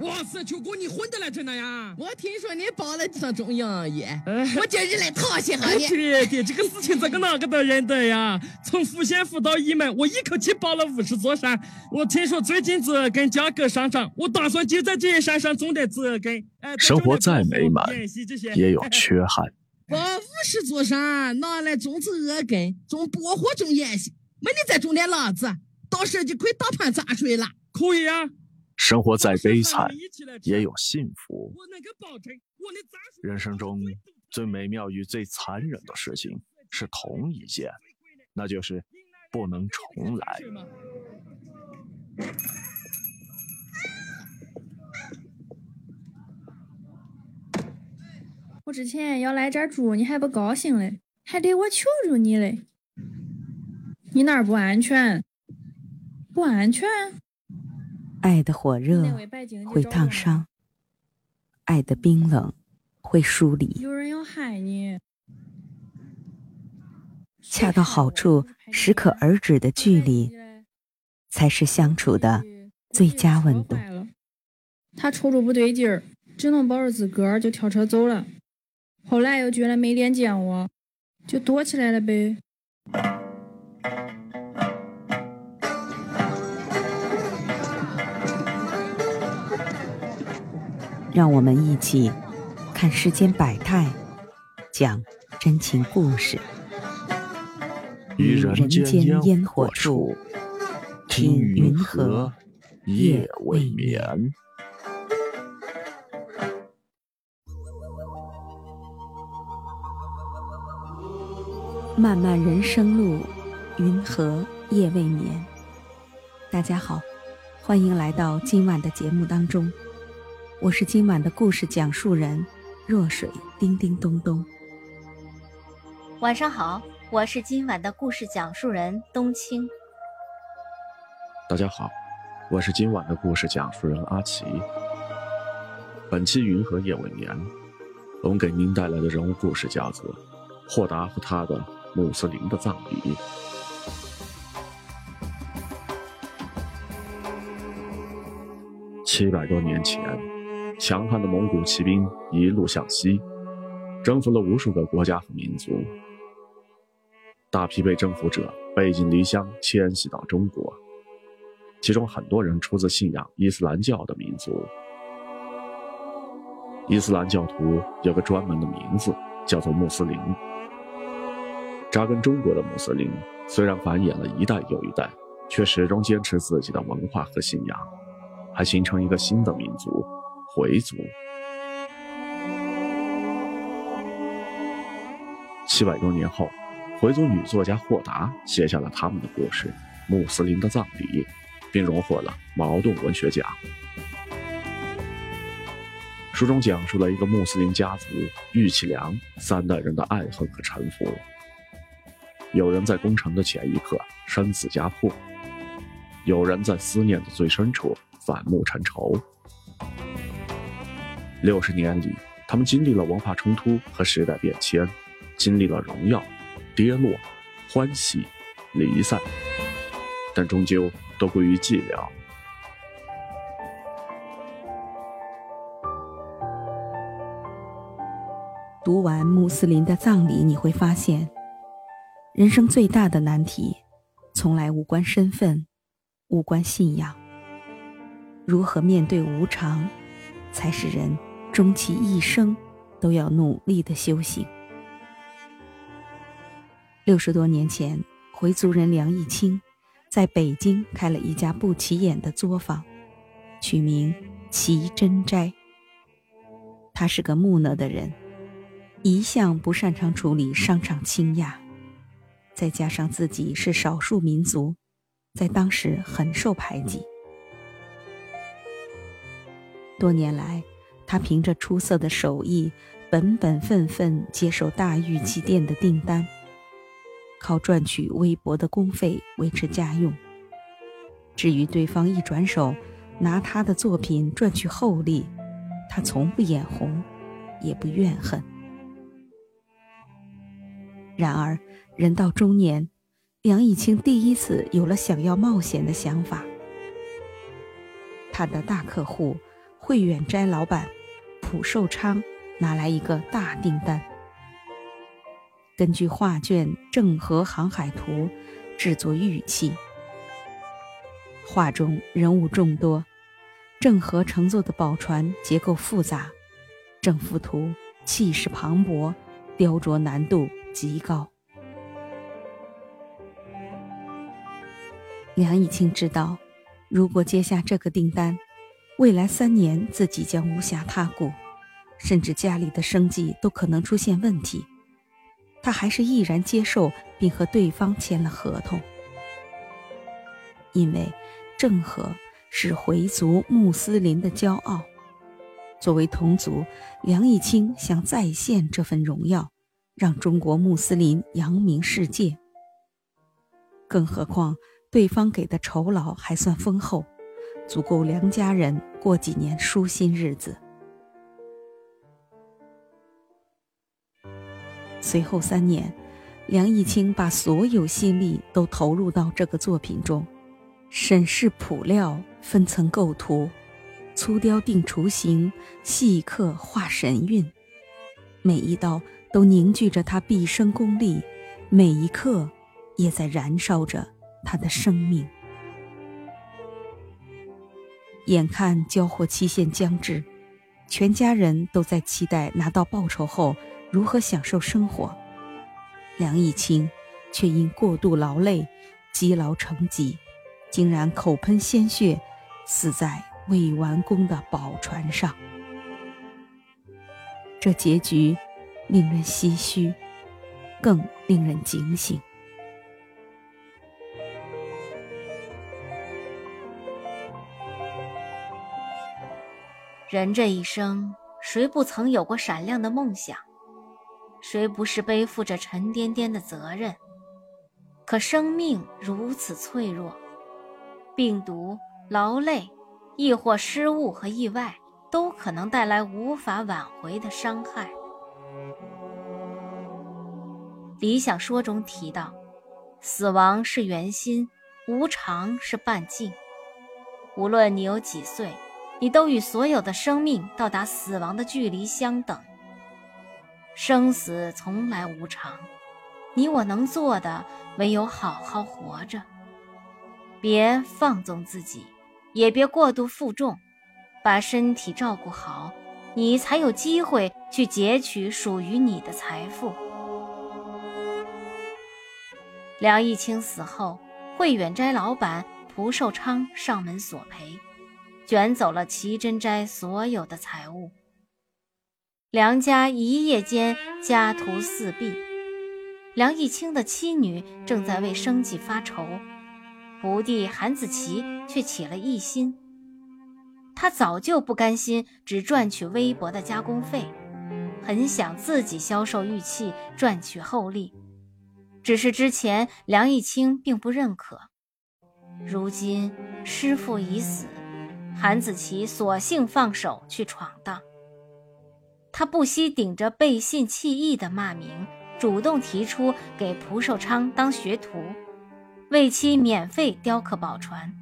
哇塞，秋哥，你混得来真的呀？我听说你包了上中营医，哎我今日来讨些哈你。对对，这个事情这个哪个都认得呀？从抚县府到义门，我一口气包了五十座山。我听说最近紫根价格上涨，我打算就在这些山上种点紫根。哎，生活再美满也有缺憾。报五十座山，拿来种植鹅根，种薄荷，种芫荽，没你再种点辣子，到时候就可以大盘杂炊了。可以啊。生活再悲惨也有幸福。人生中最美妙与最残忍的事情是同一件，那就是不能重来。我之前要来这儿住，你还不高兴嘞，还得我求求你嘞。你那儿不安全？不安全？爱的火热会烫伤，爱的冰冷会疏离，有人要害你。恰到好处、适可而止的距离，才是相处的最佳温度。他瞅着不对劲儿，只能抱着自个儿就跳车走了。后来又觉得没脸见我，就躲起来了呗。让我们一起看世间百态，讲真情故事。于人间烟火处，听云和，夜未眠。漫漫人生路，云河夜未眠。大家好，欢迎来到今晚的节目当中，我是今晚的故事讲述人若水叮叮咚咚。晚上好，我是今晚的故事讲述人冬青。大家好，我是今晚的故事讲述人阿奇。本期《云和夜未眠》，我们给您带来的人物故事叫做《霍达和他的穆斯林的葬礼》。七百多年前，强悍的蒙古骑兵一路向西，征服了无数个国家和民族。大批被征服者背井离乡，迁徙到中国。其中很多人出自信仰伊斯兰教的民族。伊斯兰教徒有个专门的名字，叫做穆斯林。扎根中国的穆斯林虽然繁衍了一代又一代，却始终坚持自己的文化和信仰，还形成一个新的民族——回族。七百多年后，回族女作家霍达写下了他们的故事《穆斯林的葬礼》，并荣获了茅盾文学奖。书中讲述了一个穆斯林家族玉其良三代人的爱恨和沉浮。有人在攻城的前一刻生死家破，有人在思念的最深处反目成仇。六十年里，他们经历了文化冲突和时代变迁，经历了荣耀、跌落、欢喜、离散，但终究都归于寂寥。读完穆斯林的葬礼，你会发现，人生最大的难题，从来无关身份，无关信仰。如何面对无常，才是人终其一生都要努力的修行。六十多年前，回族人梁义清在北京开了一家不起眼的作坊，取名“奇珍斋”。他是个木讷的人。一向不擅长处理商场倾轧，再加上自己是少数民族，在当时很受排挤。多年来，他凭着出色的手艺，本本分分接受大玉器店的订单，靠赚取微薄的工费维持家用。至于对方一转手拿他的作品赚取厚利，他从不眼红，也不怨恨。然而，人到中年，梁以清第一次有了想要冒险的想法。他的大客户汇远斋老板蒲寿昌拿来一个大订单，根据画卷《郑和航海图》制作玉器。画中人物众多，郑和乘坐的宝船结构复杂，整幅图气势磅礴，雕琢难度极高。梁以清知道，如果接下这个订单，未来三年自己将无暇他顾，甚至家里的生计都可能出现问题。他还是毅然接受，并和对方签了合同。因为郑和是回族穆斯林的骄傲，作为同族，梁以清想再现这份荣耀，让中国穆斯林扬名世界。更何况。对方给的酬劳还算丰厚，足够梁家人过几年舒心日子。随后三年，梁义清把所有心力都投入到这个作品中，审视谱料，分层构图，粗雕定雏形，细刻画神韵，每一刀都凝聚着他毕生功力，每一刻也在燃烧着。他的生命，眼看交货期限将至，全家人都在期待拿到报酬后如何享受生活。梁义清却因过度劳累，积劳成疾，竟然口喷鲜血，死在未完工的宝船上。这结局令人唏嘘，更令人警醒。人这一生，谁不曾有过闪亮的梦想？谁不是背负着沉甸甸的责任？可生命如此脆弱，病毒、劳累，亦或失误和意外，都可能带来无法挽回的伤害。理想说中提到，死亡是圆心，无常是半径。无论你有几岁。你都与所有的生命到达死亡的距离相等。生死从来无常，你我能做的唯有好好活着，别放纵自己，也别过度负重，把身体照顾好，你才有机会去截取属于你的财富。梁义清死后，汇远斋老板蒲寿昌上门索赔。卷走了齐真斋所有的财物，梁家一夜间家徒四壁。梁义清的妻女正在为生计发愁，徒弟韩子琪却起了异心。他早就不甘心只赚取微薄的加工费，很想自己销售玉器赚取厚利。只是之前梁义清并不认可，如今师父已死。韩子琪索性放手去闯荡，他不惜顶着背信弃义的骂名，主动提出给蒲寿昌当学徒，为其免费雕刻宝船。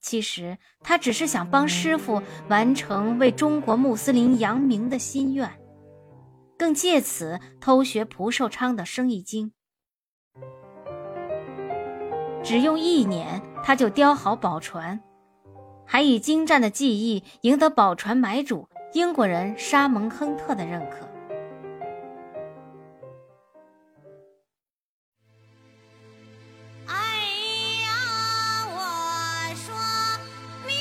其实他只是想帮师傅完成为中国穆斯林扬名的心愿，更借此偷学蒲寿昌的生意经。只用一年，他就雕好宝船。还以精湛的技艺赢得宝船买主英国人沙蒙亨特的认可。哎呀，我说命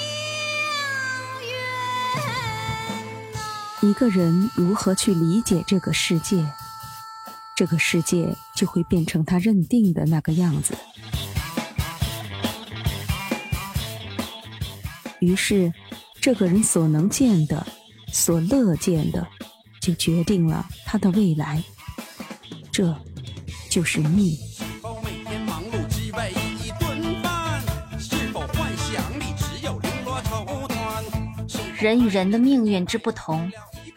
运一个人如何去理解这个世界，这个世界就会变成他认定的那个样子。于是，这个人所能见的、所乐见的，就决定了他的未来。这，就是命。人与人的命运之不同，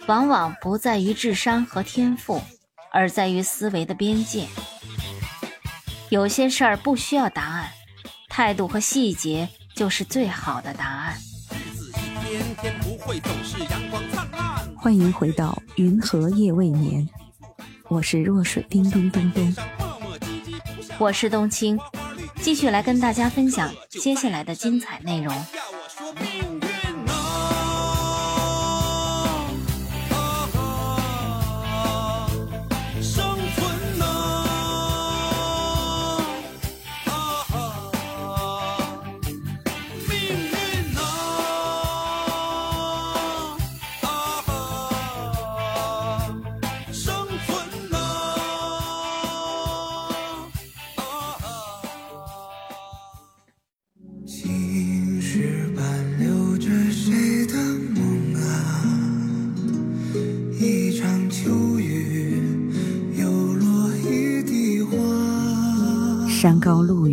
往往不在于智商和天赋，而在于思维的边界。有些事儿不需要答案，态度和细节。就是最好的答案。欢迎回到《云和夜未眠》，我是若水叮咚咚咚，我是冬青，继续来跟大家分享接下来的精彩内容。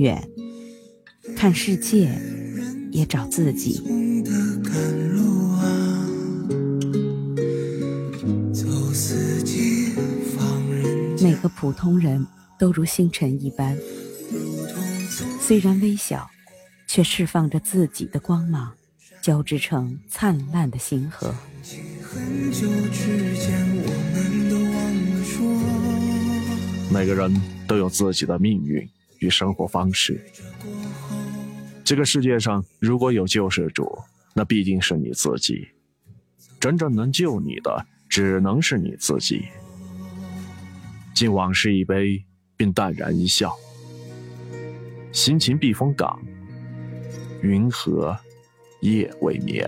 远，看世界也找自己。每个普通人都如星辰一般，虽然微小，却释放着自己的光芒，交织成灿烂的星河。每个人都有自己的命运。与生活方式，这个世界上如果有救世主，那必定是你自己。真正能救你的，只能是你自己。敬往事一杯，并淡然一笑。心情避风港，云河夜未眠。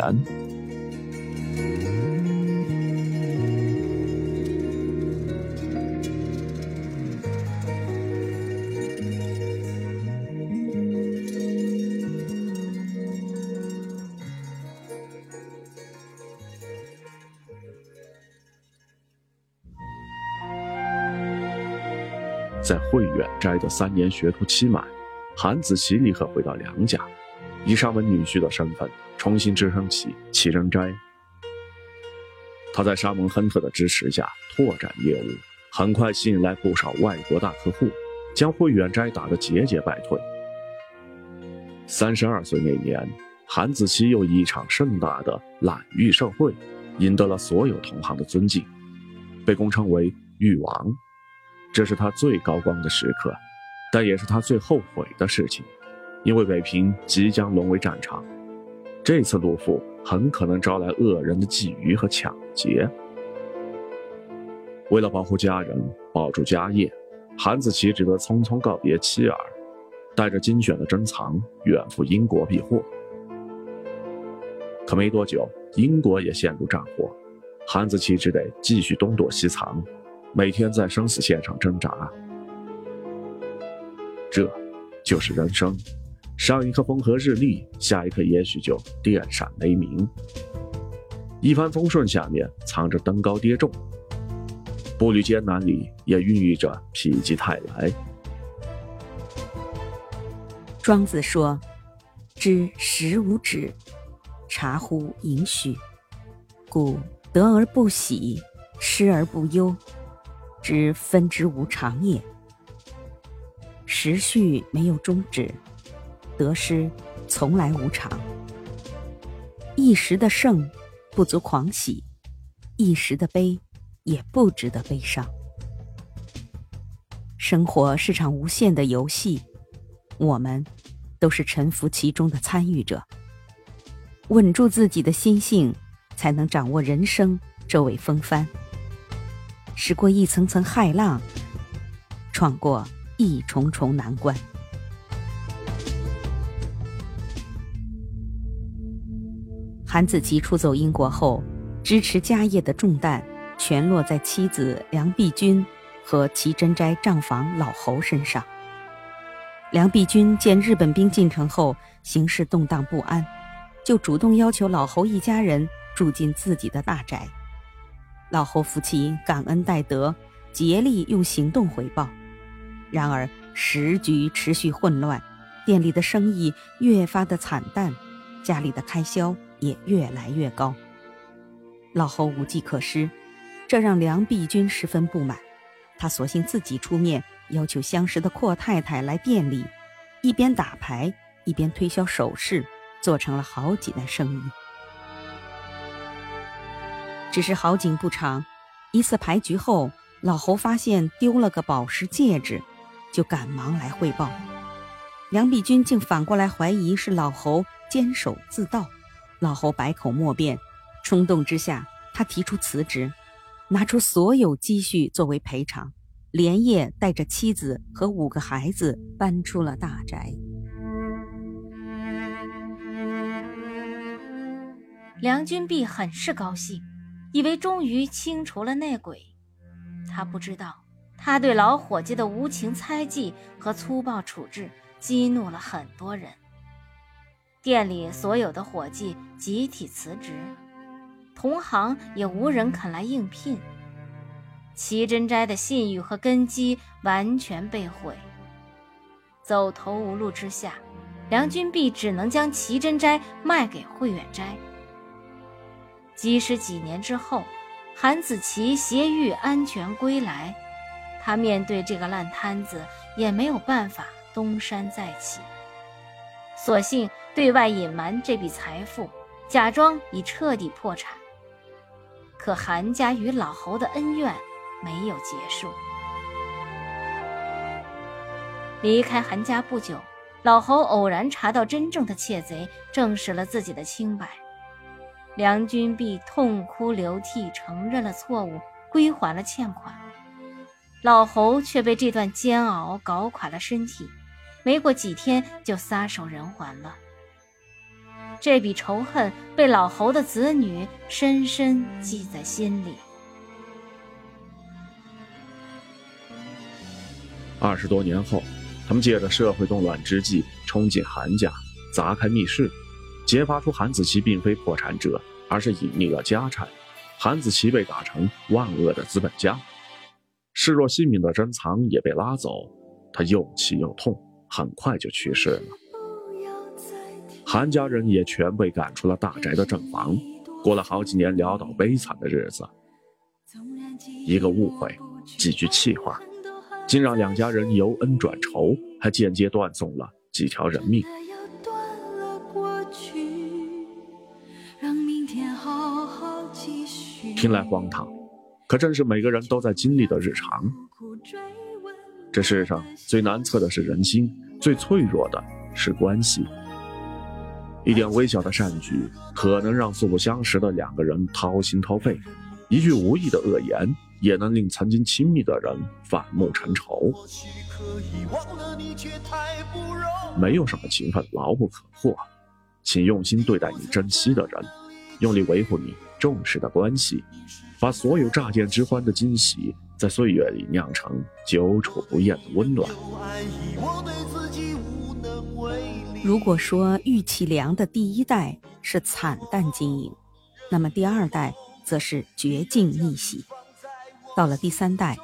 在慧远斋的三年学徒期满，韩子琪立刻回到梁家，以沙门女婿的身份重新支撑起齐仁斋。他在沙蒙亨特的支持下拓展业务，很快吸引来不少外国大客户，将慧远斋打得节节败退。三十二岁那年，韩子琪又以一场盛大的揽玉盛会，赢得了所有同行的尊敬，被公称为玉王。这是他最高光的时刻，但也是他最后悔的事情，因为北平即将沦为战场，这次入伏很可能招来恶人的觊觎和抢劫。为了保护家人，保住家业，韩子琪只得匆匆告别妻儿，带着精选的珍藏远赴英国避祸。可没多久，英国也陷入战火，韩子琪只得继续东躲西藏。每天在生死线上挣扎，这就是人生。上一刻风和日丽，下一刻也许就电闪雷鸣。一帆风顺下面藏着登高跌重，步履艰难里也孕育着否极泰来。庄子说：“知时无止，察乎盈虚，故得而不喜，失而不忧。”知分之无常也，时序没有终止，得失从来无常。一时的盛不足狂喜，一时的悲也不值得悲伤。生活是场无限的游戏，我们都是沉浮其中的参与者。稳住自己的心性，才能掌握人生这尾风帆。驶过一层层骇浪，闯过一重重难关。韩子琪出走英国后，支持家业的重担全落在妻子梁碧君和齐真斋账房老侯身上。梁碧君见日本兵进城后形势动荡不安，就主动要求老侯一家人住进自己的大宅。老侯夫妻感恩戴德，竭力用行动回报。然而时局持续混乱，店里的生意越发的惨淡，家里的开销也越来越高。老侯无计可施，这让梁碧君十分不满。他索性自己出面，要求相识的阔太太来店里，一边打牌一边推销首饰，做成了好几单生意。只是好景不长，一次牌局后，老侯发现丢了个宝石戒指，就赶忙来汇报。梁璧君竟反过来怀疑是老侯监守自盗，老侯百口莫辩，冲动之下，他提出辞职，拿出所有积蓄作为赔偿，连夜带着妻子和五个孩子搬出了大宅。梁君璧很是高兴，以为终于清除了内鬼。他不知道，他对老伙计的无情猜忌和粗暴处置激怒了很多人。店里所有的伙计集体辞职，同行也无人肯来应聘。齐真斋的信誉和根基完全被毁。走投无路之下，梁君璧只能将齐真斋卖给慧远斋。即使几年之后，韩子琪携玉安全归来，他面对这个烂摊子也没有办法东山再起，索性对外隐瞒这笔财富，假装已彻底破产。可韩家与老侯的恩怨没有结束。离开韩家不久，老侯偶然查到真正的窃贼，证实了自己的清白。梁君璧痛哭流涕，承认了错误，归还了欠款。老侯却被这段煎熬搞垮了身体，没过几天就撒手人寰了。这笔仇恨被老侯的子女深深记在心里。二十多年后，他们借着社会动乱之际，冲进韩家，砸开密室。揭发出韩子琪并非破产者，而是隐匿了家产。韩子琪被打成万恶的资本家，视若性命的珍藏也被拉走。他又气又痛，很快就去世了。韩家人也全被赶出了大宅的正房，过了好几年潦倒悲惨的日子。一个误会，几句气话，竟让两家人由恩转仇，还间接断送了几条人命。听来荒唐，可正是每个人都在经历的日常。这世上最难测的是人心，最脆弱的是关系。一点微小的善举，可能让素不相识的两个人掏心掏肺；一句无意的恶言，也能令曾经亲密的人反目成仇。没有什么情分牢不可破，请用心对待你珍惜的人，用力维护你。重视的关系，把所有乍见之欢的惊喜，在岁月里酿成久处不厌的温暖。如果说玉器良的第一代是惨淡经营，那么第二代则是绝境逆袭。到了第三代，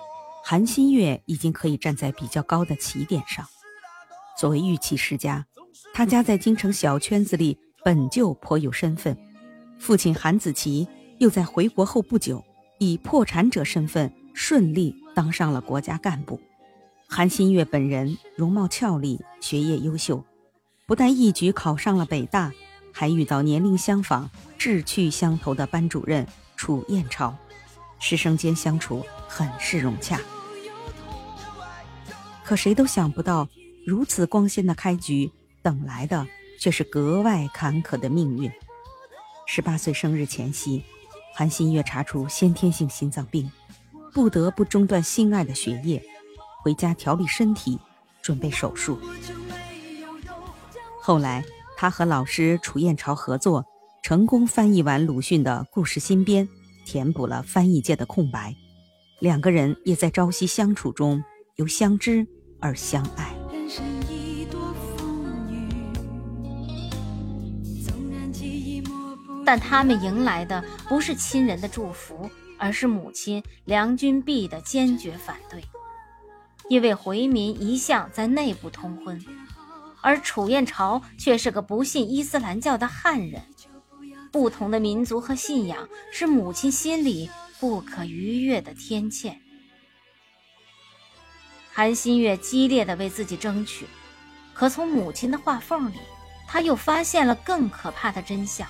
韩新月已经可以站在比较高的起点上。作为玉器世家，他家在京城小圈子里本就颇有身份。父亲韩子琪又在回国后不久，以破产者身份顺利当上了国家干部。韩新月本人容貌俏丽，学业优秀，不但一举考上了北大，还遇到年龄相仿、志趣相投的班主任楚燕超，师生间相处很是融洽。可谁都想不到，如此光鲜的开局，等来的却是格外坎坷的命运。十八岁生日前夕，韩新月查出先天性心脏病，不得不中断心爱的学业，回家调理身体，准备手术。后来，他和老师楚燕朝合作，成功翻译完鲁迅的故事新编，填补了翻译界的空白。两个人也在朝夕相处中，由相知而相爱。但他们迎来的不是亲人的祝福，而是母亲梁君璧的坚决反对。因为回民一向在内部通婚，而楚燕朝却是个不信伊斯兰教的汉人。不同的民族和信仰是母亲心里不可逾越的天堑。韩新月激烈的为自己争取，可从母亲的话缝里，他又发现了更可怕的真相。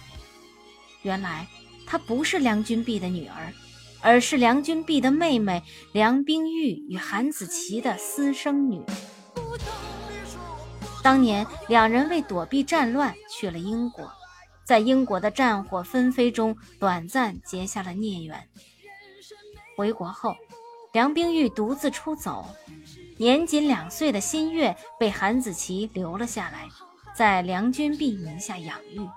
原来，她不是梁君璧的女儿，而是梁君璧的妹妹梁冰玉与韩子琪的私生女。当年两人为躲避战乱去了英国，在英国的战火纷飞中短暂结下了孽缘。回国后，梁冰玉独自出走，年仅两岁的新月被韩子琪留了下来，在梁君璧名下养育。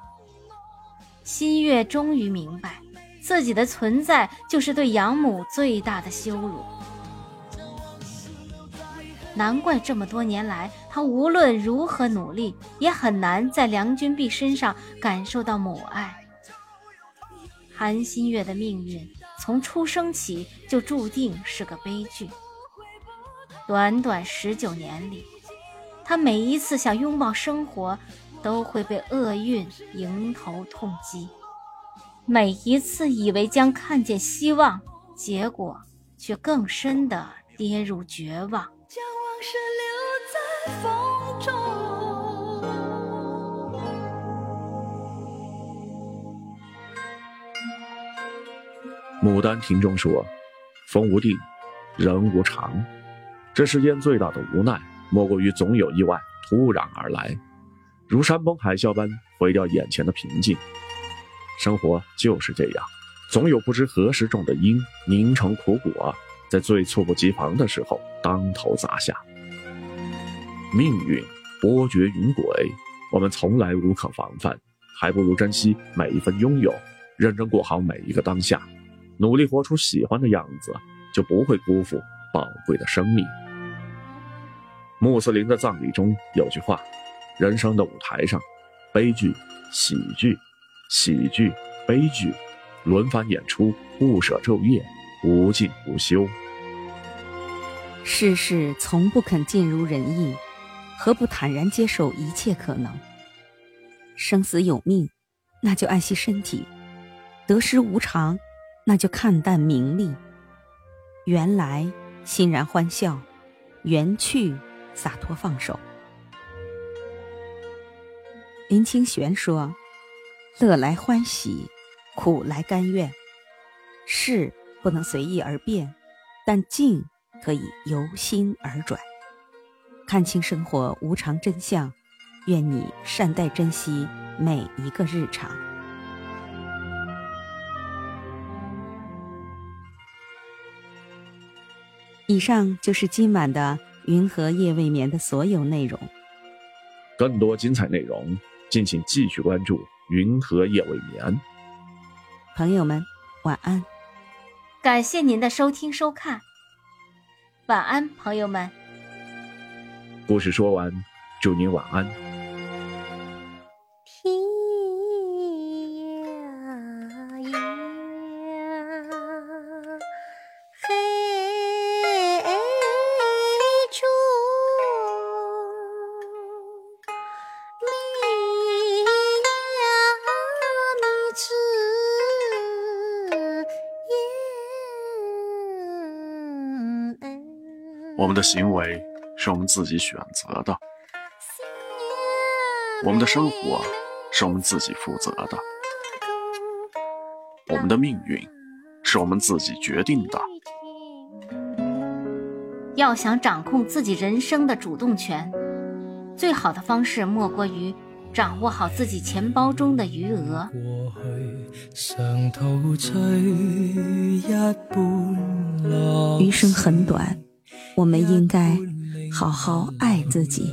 新月终于明白，自己的存在就是对养母最大的羞辱。难怪这么多年来，他无论如何努力，也很难在梁君璧身上感受到母爱。韩新月的命运从出生起就注定是个悲剧。短短十九年里，他每一次想拥抱生活，都会被厄运迎头痛击；每一次以为将看见希望，结果却更深的跌入绝望。是留在风中。牡丹亭中说：“风无定，人无常。这世间最大的无奈，莫过于总有意外突然而来，如山崩海啸般毁掉眼前的平静。生活就是这样，总有不知何时种的因凝成苦果。”在最猝不及防的时候，当头砸下。命运波谲云诡，我们从来无可防范，还不如珍惜每一份拥有，认真过好每一个当下，努力活出喜欢的样子，就不会辜负宝贵的生命。穆斯林的葬礼中有句话：人生的舞台上，悲剧、喜剧、喜剧、悲剧，轮番演出，不舍昼夜。无尽无休，世事从不肯尽如人意，何不坦然接受一切可能？生死有命，那就爱惜身体；得失无常，那就看淡名利。缘来欣然欢笑，缘去洒脱放手。林清玄说：“乐来欢喜，苦来甘愿。”事。不能随意而变，但境可以由心而转。看清生活无常真相，愿你善待珍惜每一个日常。以上就是今晚的《云和夜未眠》的所有内容。更多精彩内容，敬请继续关注《云和夜未眠》。朋友们，晚安。感谢您的收听收看，晚安，朋友们。故事说完，祝您晚安。的行为是我们自己选择的，我们的生活是我们自己负责的，我们的命运是我们自己决定的。要想掌控自己人生的主动权，最好的方式莫过于掌握好自己钱包中的余额。余生很短。我们应该好好爱自己，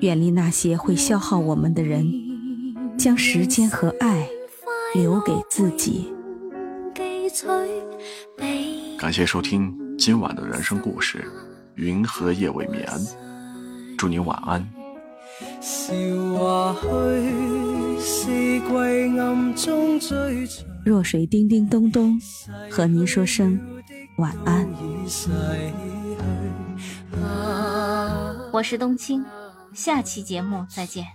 远离那些会消耗我们的人，将时间和爱留给自己。感谢收听今晚的人生故事《云和夜未眠》，祝您晚安。若水叮叮咚咚，和您说声。晚安。我是冬青，下期节目再见。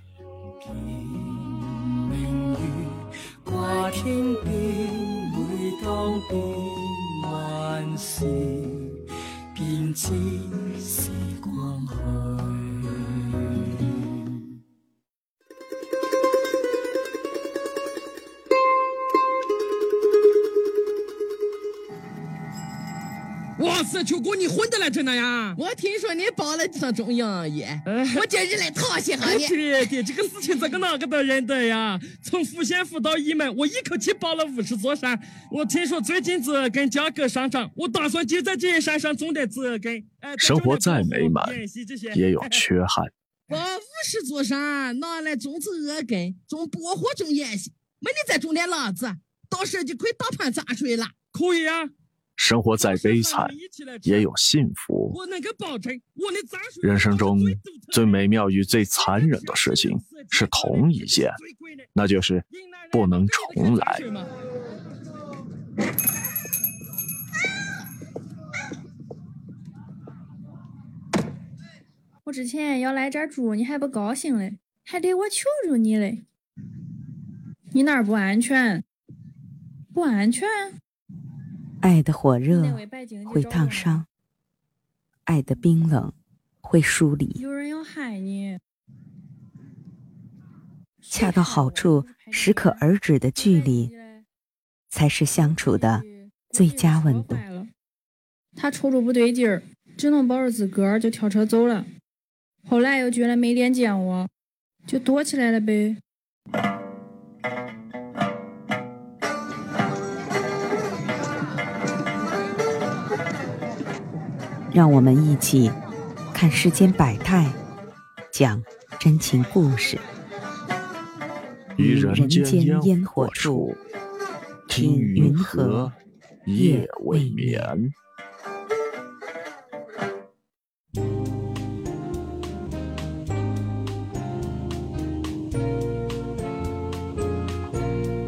哇塞，秋哥，你混得来着呢呀？我听说你报了上中营医，哎我今日来讨谢哈你。对对，这个事情咋个哪个都认得呀？从抚县府到义门，我一口气报了五十座山。我听说最近子根价格上涨，我打算就在这些山上种点紫根。哎，生活再美满也有缺憾。我五十座山拿来种植鹅根，种薄荷，种芫荽，没你再种点辣子，到时候就可以大盘杂水了。可以啊。生活再悲惨，也有幸福。人生中最美妙与最残忍的事情是同一件，那就是不能重来。我之前要来这儿住，你还不高兴嘞，还得我求求你嘞。你那儿不安全，不安全。爱的火热会烫伤，爱的冰冷会疏离，有人要害你。恰到好处、适可而止的距离，才是相处的最佳温度。他瞅着不对劲儿，只能抱着自个儿就跳车走了。后来又觉得没脸见我，就躲起来了呗。让我们一起看世间百态，讲真情故事。于人间烟火处，听云河，夜未眠。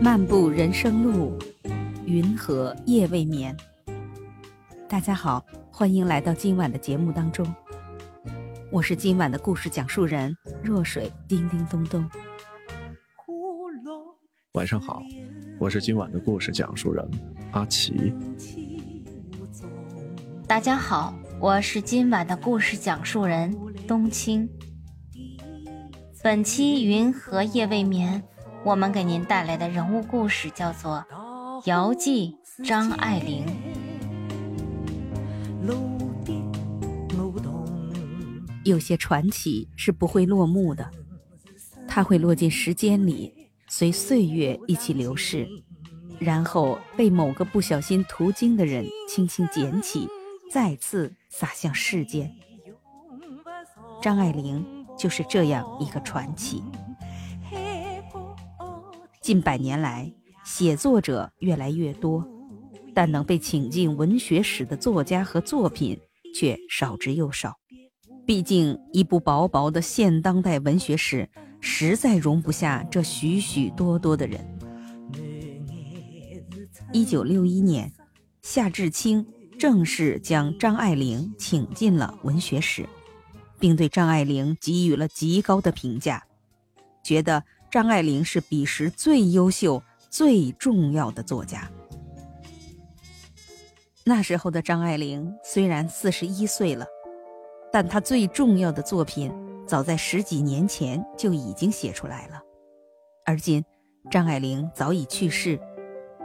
漫步人生路，云河夜未眠。大家好，欢迎来到今晚的节目当中，我是今晚的故事讲述人若水叮叮咚咚。晚上好，我是今晚的故事讲述人阿奇。大家好，我是今晚的故事讲述人冬青。本期云和夜未眠，我们给您带来的人物故事叫做《姚记张爱玲》。有些传奇是不会落幕的，它会落进时间里，随岁月一起流逝，然后被某个不小心途经的人轻轻捡起，再次洒向世间。张爱玲就是这样一个传奇。近百年来，写作者越来越多，但能被请进文学史的作家和作品却少之又少。毕竟，一部薄薄的现当代文学史，实在容不下这许许多多的人。一九六一年，夏志清正式将张爱玲请进了文学史，并对张爱玲给予了极高的评价，觉得张爱玲是彼时最优秀、最重要的作家。那时候的张爱玲虽然四十一岁了。但她最重要的作品，早在十几年前就已经写出来了。而今，张爱玲早已去世，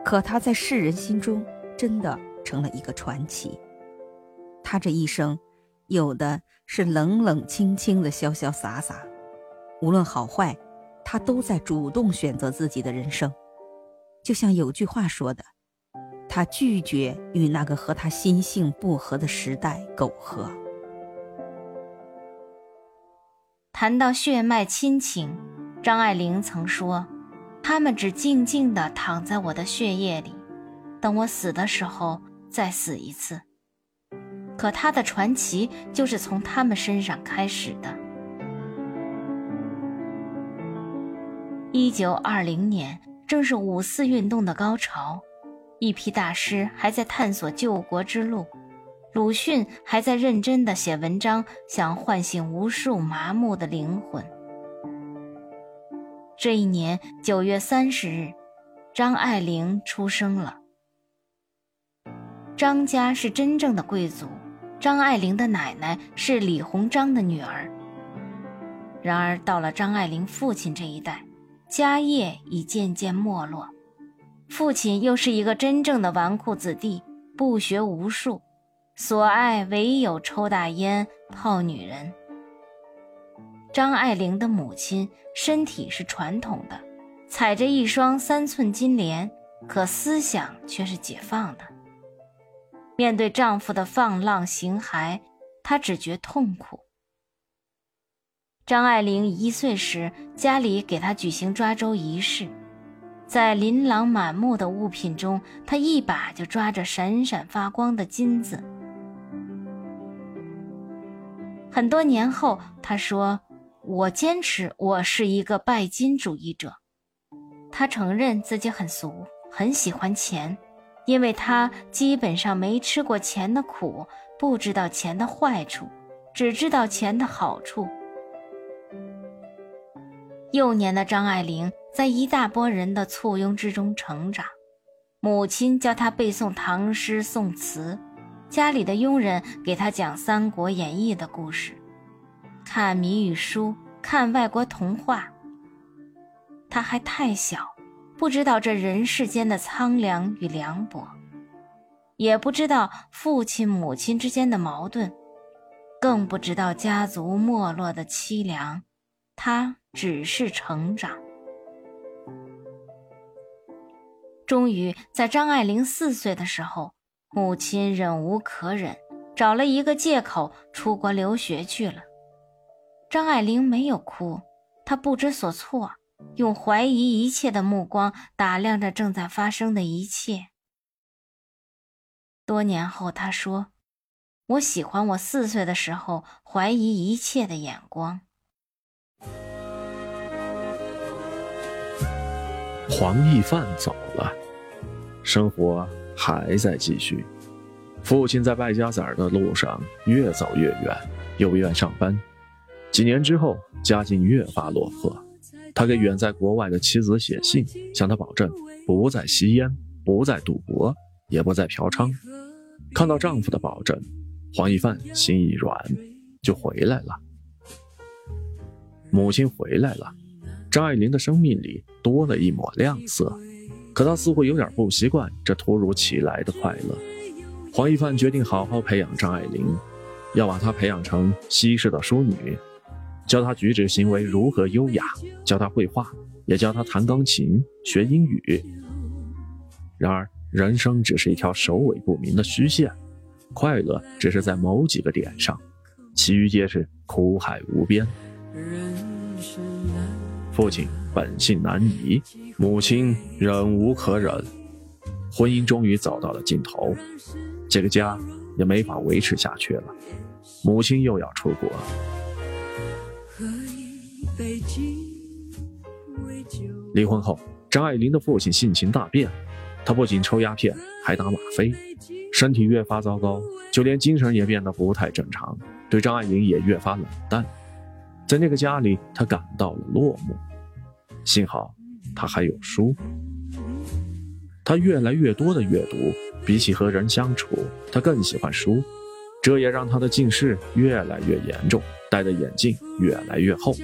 可她在世人心中真的成了一个传奇。她这一生，有的是冷冷清清的潇潇洒洒，无论好坏，她都在主动选择自己的人生。就像有句话说的：“他拒绝与那个和他心性不合的时代苟合。”谈到血脉亲情，张爱玲曾说：“他们只静静地躺在我的血液里，等我死的时候再死一次。”可他的传奇就是从他们身上开始的。一九二零年，正是五四运动的高潮，一批大师还在探索救国之路。鲁迅还在认真地写文章，想唤醒无数麻木的灵魂。这一年九月三十日，张爱玲出生了。张家是真正的贵族，张爱玲的奶奶是李鸿章的女儿。然而，到了张爱玲父亲这一代，家业已渐渐没落，父亲又是一个真正的纨绔子弟，不学无术。所爱唯有抽大烟、泡女人。张爱玲的母亲身体是传统的，踩着一双三寸金莲，可思想却是解放的。面对丈夫的放浪形骸，她只觉痛苦。张爱玲一岁时，家里给她举行抓周仪式，在琳琅满目的物品中，他一把就抓着闪闪发光的金子。很多年后，他说：“我坚持，我是一个拜金主义者。”他承认自己很俗，很喜欢钱。因为他基本上没吃过钱的苦，不知道钱的坏处，只知道钱的好处。幼年的张爱玲在一大波人的簇拥之中成长，母亲教他背诵唐诗宋词，家里的佣人给他讲《三国演义》的故事，看谜语书，看外国童话。他还太小。不知道这人世间的苍凉与凉薄，也不知道父亲母亲之间的矛盾，更不知道家族没落的凄凉。他只是成长。终于在张爱玲四岁的时候，母亲忍无可忍，找了一个借口出国留学去了。张爱玲没有哭，她不知所措。用怀疑一切的目光打量着正在发生的一切。多年后，他说：“我喜欢我四岁的时候怀疑一切的眼光。”黄奕范走了，生活还在继续。父亲在败家子儿的路上越走越远，又不愿上班。几年之后，家境越发落魄。他给远在国外的妻子写信，向他保证不再吸烟，不再赌博，也不再嫖娼。看到丈夫的保证，黄一帆心一软，就回来了。母亲回来了，张爱玲的生命里多了一抹亮色，可她似乎有点不习惯这突如其来的快乐。黄一帆决定好好培养张爱玲，要把她培养成西式的淑女。教她举止行为如何优雅，教她绘画，也教她弹钢琴、学英语。然而，人生只是一条首尾不明的虚线，快乐只是在某几个点上，其余皆是苦海无边。父亲本性难移，母亲忍无可忍，婚姻终于走到了尽头，这个家也没法维持下去了。母亲又要出国。离婚后，张爱玲的父亲性情大变，他不仅抽鸦片，还打吗啡，身体越发糟糕，就连精神也变得不太正常，对张爱玲也越发冷淡。在那个家里，他感到了落寞。幸好他还有书，他越来越多的阅读，比起和人相处，他更喜欢书，这也让他的近视越来越严重。戴的眼镜越来越厚。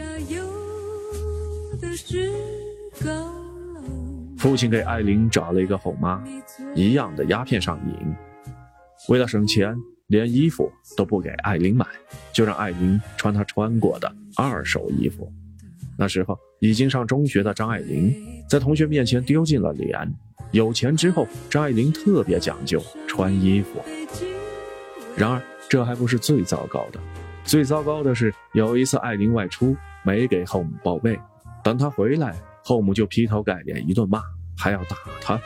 父亲给艾琳找了一个后妈，一样的鸦片上瘾。为了省钱，连衣服都不给艾琳买，就让艾琳穿她穿过的二手衣服。那时候已经上中学的张爱玲，在同学面前丢尽了脸。有钱之后，张爱玲特别讲究穿衣服。然而，这还不是最糟糕的。最糟糕的是，有一次艾琳外出没给后母报备，等她回来，后母就劈头盖脸一顿骂，还要打她。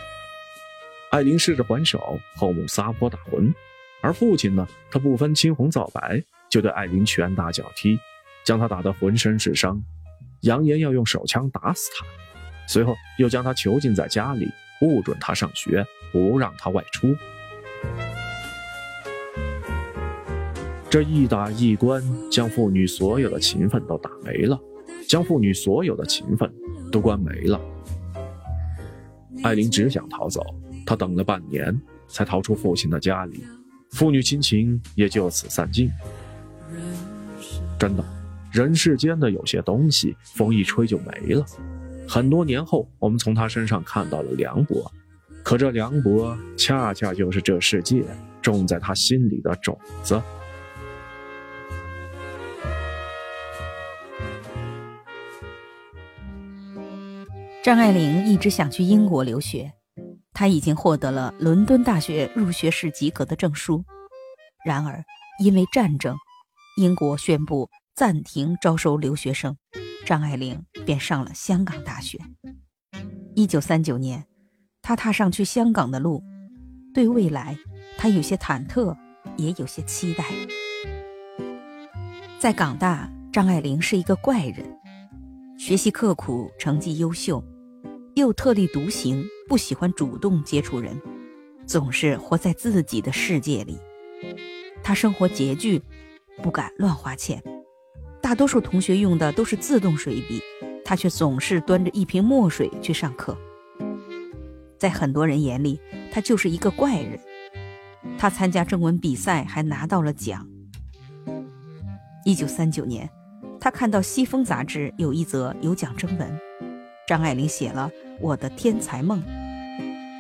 艾琳试着还手，后母撒泼打浑，而父亲呢，他不分青红皂白，就对艾琳拳打脚踢，将她打得浑身是伤，扬言要用手枪打死她，随后又将她囚禁在家里，不准她上学，不让她外出。这一打一关，将妇女所有的情分都打没了，将妇女所有的情分都关没了。艾琳只想逃走，她等了半年才逃出父亲的家里，父女亲情也就此散尽。真的，人世间的有些东西，风一吹就没了。很多年后，我们从他身上看到了凉薄，可这凉薄，恰恰就是这世界种在他心里的种子。张爱玲一直想去英国留学，他已经获得了伦敦大学入学试及格的证书。然而，因为战争，英国宣布暂停招收留学生，张爱玲便上了香港大学。一九三九年，她踏上去香港的路，对未来，她有些忐忑，也有些期待。在港大，张爱玲是一个怪人，学习刻苦，成绩优秀。又特立独行，不喜欢主动接触人，总是活在自己的世界里。他生活拮据，不敢乱花钱。大多数同学用的都是自动水笔，他却总是端着一瓶墨水去上课。在很多人眼里，他就是一个怪人。他参加征文比赛，还拿到了奖。一九三九年，他看到《西风》杂志有一则有奖征文，张爱玲写了。我的天才梦，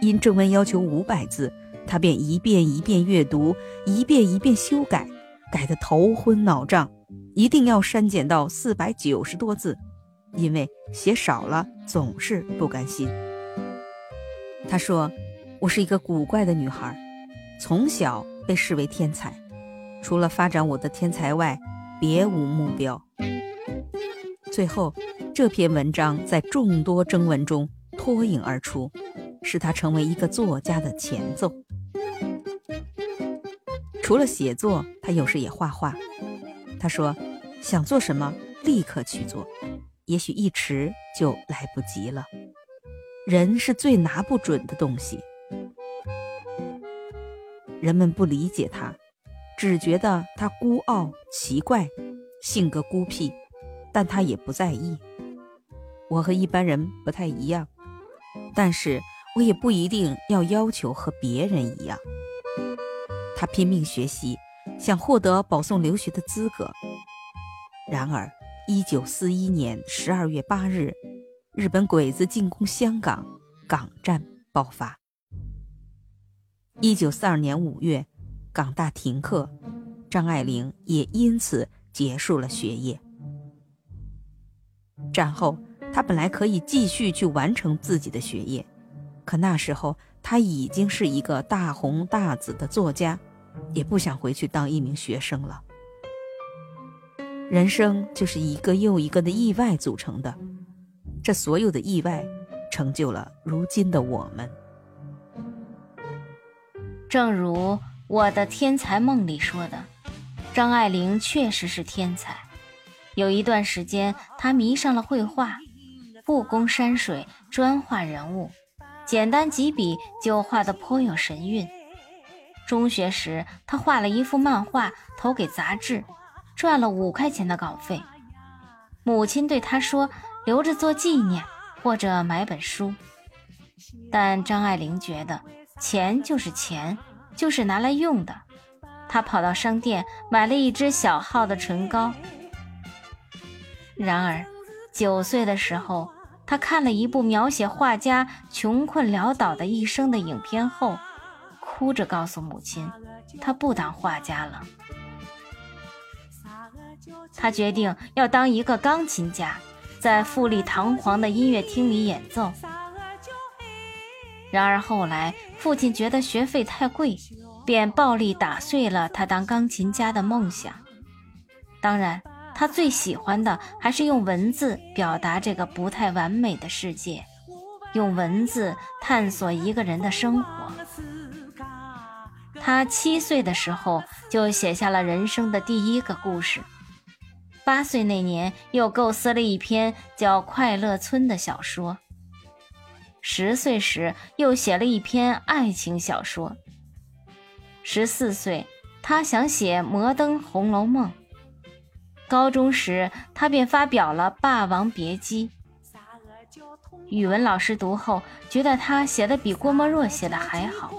因正文要求五百字，他便一遍一遍阅读，一遍一遍修改，改得头昏脑胀，一定要删减到四百九十多字，因为写少了总是不甘心。他说：“我是一个古怪的女孩，从小被视为天才，除了发展我的天才外，别无目标。”最后，这篇文章在众多征文中。脱颖而出，使他成为一个作家的前奏。除了写作，他有时也画画。他说：“想做什么，立刻去做，也许一迟就来不及了。人是最拿不准的东西。人们不理解他，只觉得他孤傲、奇怪，性格孤僻，但他也不在意。我和一般人不太一样。”但是我也不一定要要求和别人一样。他拼命学习，想获得保送留学的资格。然而，一九四一年十二月八日，日本鬼子进攻香港，港战爆发。一九四二年五月，港大停课，张爱玲也因此结束了学业。战后。他本来可以继续去完成自己的学业，可那时候他已经是一个大红大紫的作家，也不想回去当一名学生了。人生就是一个又一个的意外组成的，这所有的意外，成就了如今的我们。正如《我的天才梦》里说的，张爱玲确实是天才。有一段时间，她迷上了绘画。不攻山水，专画人物，简单几笔就画得颇有神韵。中学时，他画了一幅漫画，投给杂志，赚了五块钱的稿费。母亲对他说：“留着做纪念，或者买本书。”但张爱玲觉得钱就是钱，就是拿来用的。她跑到商店买了一支小号的唇膏。然而，九岁的时候。他看了一部描写画家穷困潦倒的一生的影片后，哭着告诉母亲，他不当画家了。他决定要当一个钢琴家，在富丽堂皇的音乐厅里演奏。然而后来，父亲觉得学费太贵，便暴力打碎了他当钢琴家的梦想。当然。他最喜欢的还是用文字表达这个不太完美的世界，用文字探索一个人的生活。他七岁的时候就写下了人生的第一个故事，八岁那年又构思了一篇叫《快乐村》的小说，十岁时又写了一篇爱情小说，十四岁他想写《摩登红楼梦》。高中时，他便发表了《霸王别姬》。语文老师读后觉得他写的比郭沫若写的还好。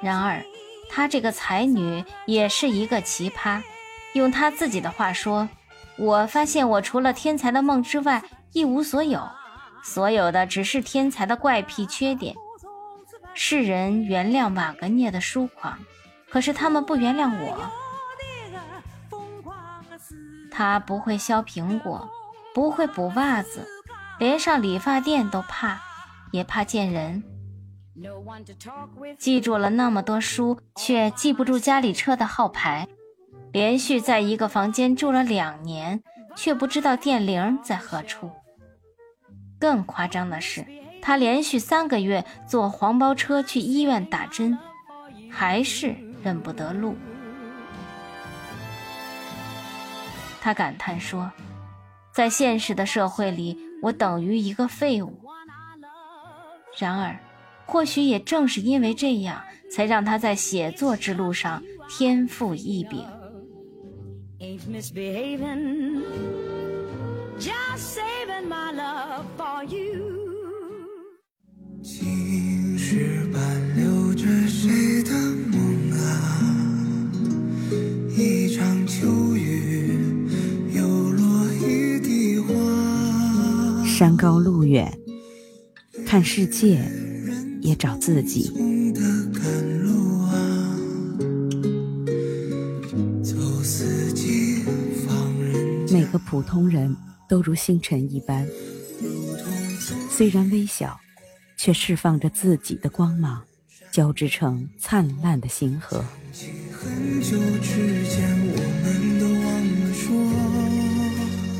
然而，她这个才女也是一个奇葩。用她自己的话说：“我发现我除了天才的梦之外一无所有，所有的只是天才的怪癖缺点。”世人原谅瓦格涅的疏狂，可是他们不原谅我。他不会削苹果，不会补袜子，连上理发店都怕，也怕见人。记住了那么多书，却记不住家里车的号牌。连续在一个房间住了两年，却不知道电铃在何处。更夸张的是，他连续三个月坐黄包车去医院打针，还是认不得路。他感叹说：“在现实的社会里，我等于一个废物。”然而，或许也正是因为这样，才让他在写作之路上天赋异禀。ain't misbehaving, just saving my love for you. 青石板留着谁的梦啊？一场秋雨，山高路远，看世界，也找自己。每个普通人都如星辰一般，虽然微小，却释放着自己的光芒，交织成灿烂的星河。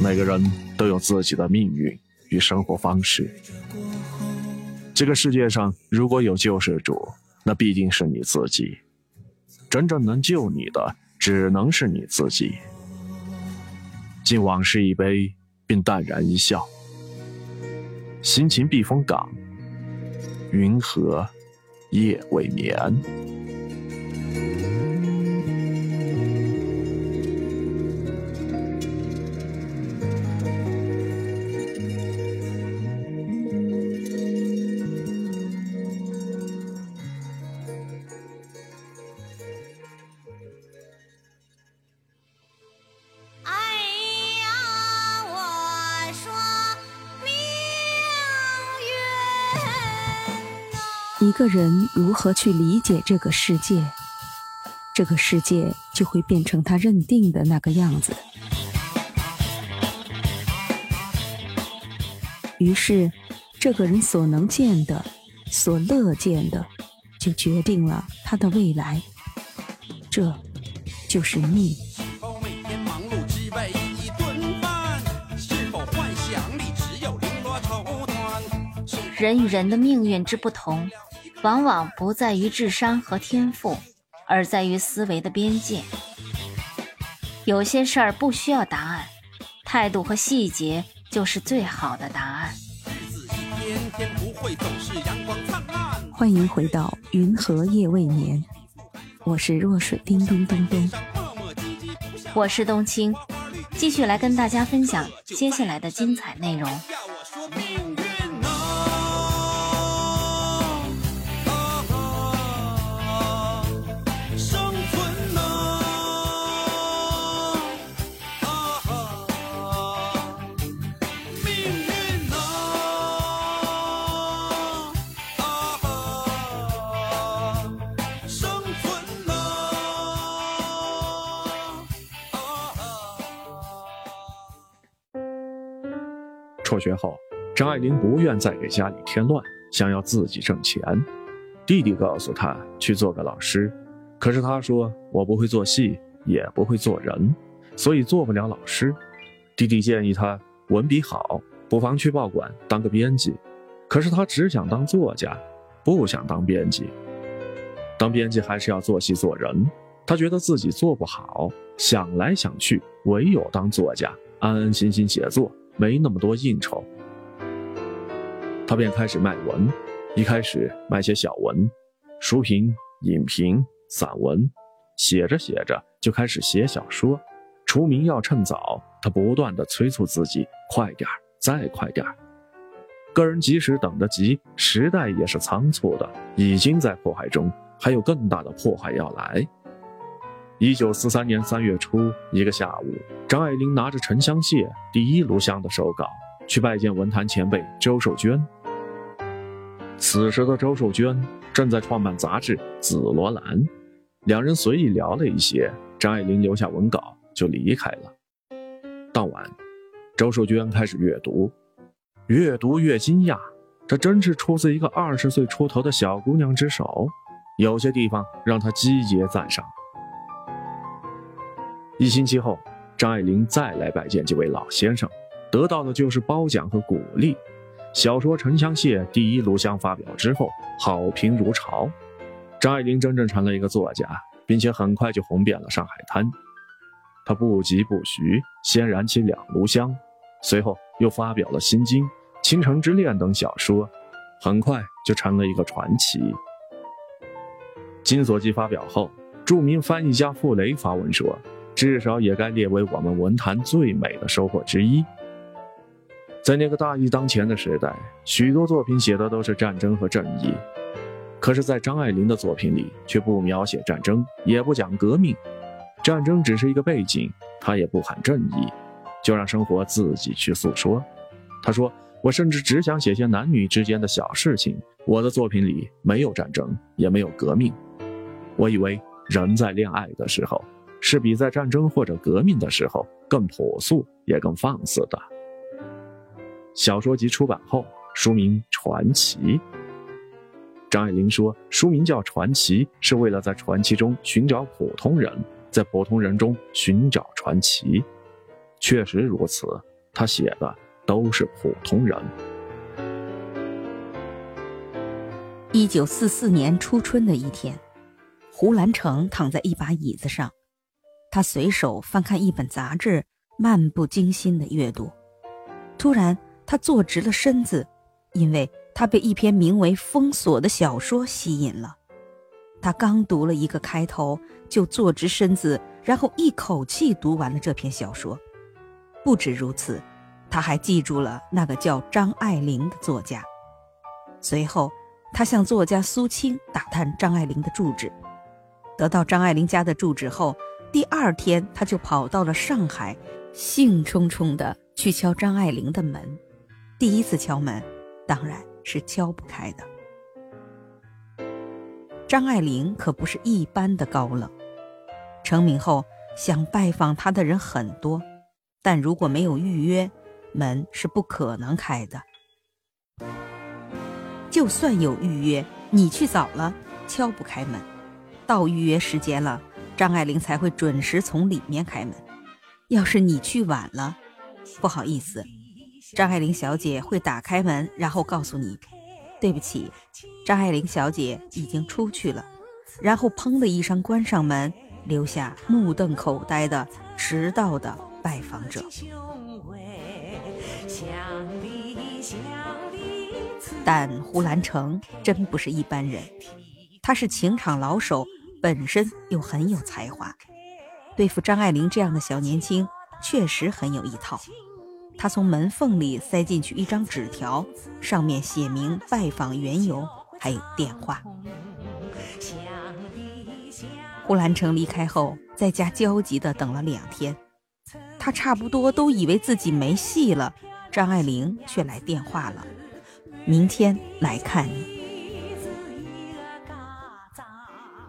每个人都有自己的命运与生活方式。这个世界上如果有救世主，那必定是你自己。真正能救你的，只能是你自己。敬往事一杯，并淡然一笑。心情避风港，云和夜未眠。个人如何去理解这个世界，这个世界就会变成他认定的那个样子。于是，这个人所能见的、所乐见的，就决定了他的未来。这，就是命。人与人的命运之不同。往往不在于智商和天赋，而在于思维的边界。有些事儿不需要答案，态度和细节就是最好的答案。欢迎回到《云和夜未眠》，我是若水叮咚咚咚，我是冬青，继续来跟大家分享接下来的精彩内容。辍学后，张爱玲不愿再给家里添乱，想要自己挣钱。弟弟告诉她去做个老师，可是她说：“我不会做戏，也不会做人，所以做不了老师。”弟弟建议她文笔好，不妨去报馆当个编辑。可是她只想当作家，不想当编辑。当编辑还是要做戏做人，她觉得自己做不好，想来想去，唯有当作家，安安心心写作。没那么多应酬，他便开始卖文。一开始卖些小文，书评、影评、散文，写着写着就开始写小说。出名要趁早，他不断的催促自己快点再快点个人即使等得急，时代也是仓促的，已经在破坏中，还有更大的破坏要来。一九四三年三月初一个下午，张爱玲拿着《沉香屑》第一炉香的手稿去拜见文坛前辈周寿娟。此时的周寿娟正在创办杂志《紫罗兰》，两人随意聊了一些，张爱玲留下文稿就离开了。当晚，周寿娟开始阅读，越读越惊讶，这真是出自一个二十岁出头的小姑娘之手，有些地方让她击节赞赏。一星期后，张爱玲再来拜见几位老先生，得到的就是褒奖和鼓励。小说《沉香屑》第一炉香发表之后，好评如潮，张爱玲真正成了一个作家，并且很快就红遍了上海滩。她不疾不徐，先燃起两炉香，随后又发表了《心经》《倾城之恋》等小说，很快就成了一个传奇。《金锁记》发表后，著名翻译家傅雷发文说：“至少也该列为我们文坛最美的收获之一。”在那个大义当前的时代，许多作品写的都是战争和正义，可是，在张爱玲的作品里却不描写战争，也不讲革命，战争只是一个背景，她也不喊正义，就让生活自己去诉说。她说：“我甚至只想写些男女之间的小事情，我的作品里没有战争，也没有革命。我以为人在恋爱的时候，是比在战争或者革命的时候更朴素，也更放肆的。”小说集出版后，书名《传奇》。张爱玲说，书名叫《传奇》，是为了在传奇中寻找普通人，在普通人中寻找传奇。确实如此，她写的都是普通人。一九四四年初春的一天，胡兰成躺在一把椅子上，他随手翻看一本杂志，漫不经心的阅读，突然。他坐直了身子，因为他被一篇名为《封锁》的小说吸引了。他刚读了一个开头，就坐直身子，然后一口气读完了这篇小说。不止如此，他还记住了那个叫张爱玲的作家。随后，他向作家苏青打探张爱玲的住址。得到张爱玲家的住址后，第二天他就跑到了上海，兴冲冲地去敲张爱玲的门。第一次敲门，当然是敲不开的。张爱玲可不是一般的高冷，成名后想拜访她的人很多，但如果没有预约，门是不可能开的。就算有预约，你去早了，敲不开门；到预约时间了，张爱玲才会准时从里面开门。要是你去晚了，不好意思。张爱玲小姐会打开门，然后告诉你：“对不起，张爱玲小姐已经出去了。”然后砰的一声关上门，留下目瞪口呆的迟到的拜访者。但胡兰成真不是一般人，他是情场老手，本身又很有才华，对付张爱玲这样的小年轻，确实很有一套。他从门缝里塞进去一张纸条，上面写明拜访缘由，还有电话。呼兰成离开后，在家焦急地等了两天，他差不多都以为自己没戏了。张爱玲却来电话了，明天来看你。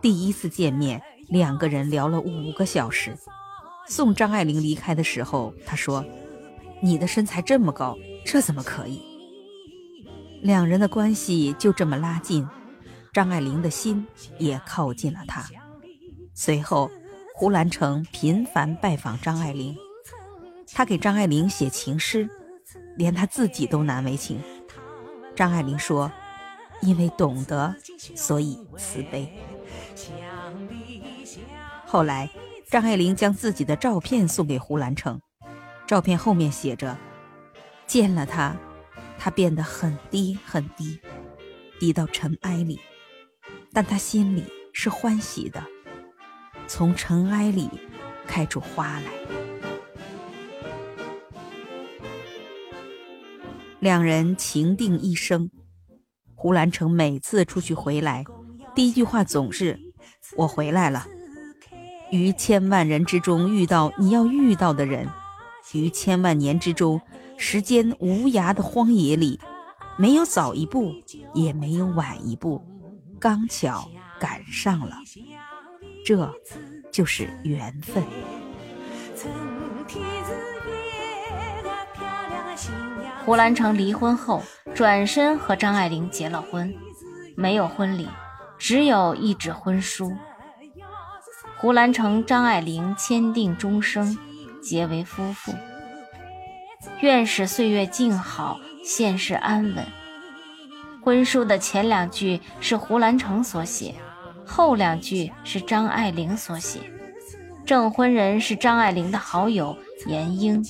第一次见面，两个人聊了五个小时。送张爱玲离开的时候，他说。你的身材这么高，这怎么可以？两人的关系就这么拉近，张爱玲的心也靠近了他。随后，胡兰成频繁拜访张爱玲，他给张爱玲写情诗，连他自己都难为情。张爱玲说：“因为懂得，所以慈悲。”后来，张爱玲将自己的照片送给胡兰成。照片后面写着：“见了他，他变得很低很低，低到尘埃里，但他心里是欢喜的，从尘埃里开出花来。”两人情定一生。胡兰成每次出去回来，第一句话总是：“我回来了。”于千万人之中遇到你要遇到的人。于千万年之中，时间无涯的荒野里，没有早一步，也没有晚一步，刚巧赶上了。这就是缘分。胡兰成离婚后，转身和张爱玲结了婚，没有婚礼，只有一纸婚书。胡兰成、张爱玲签订终生，结为夫妇。愿使岁月静好，现世安稳。婚书的前两句是胡兰成所写，后两句是张爱玲所写。证婚人是张爱玲的好友严英。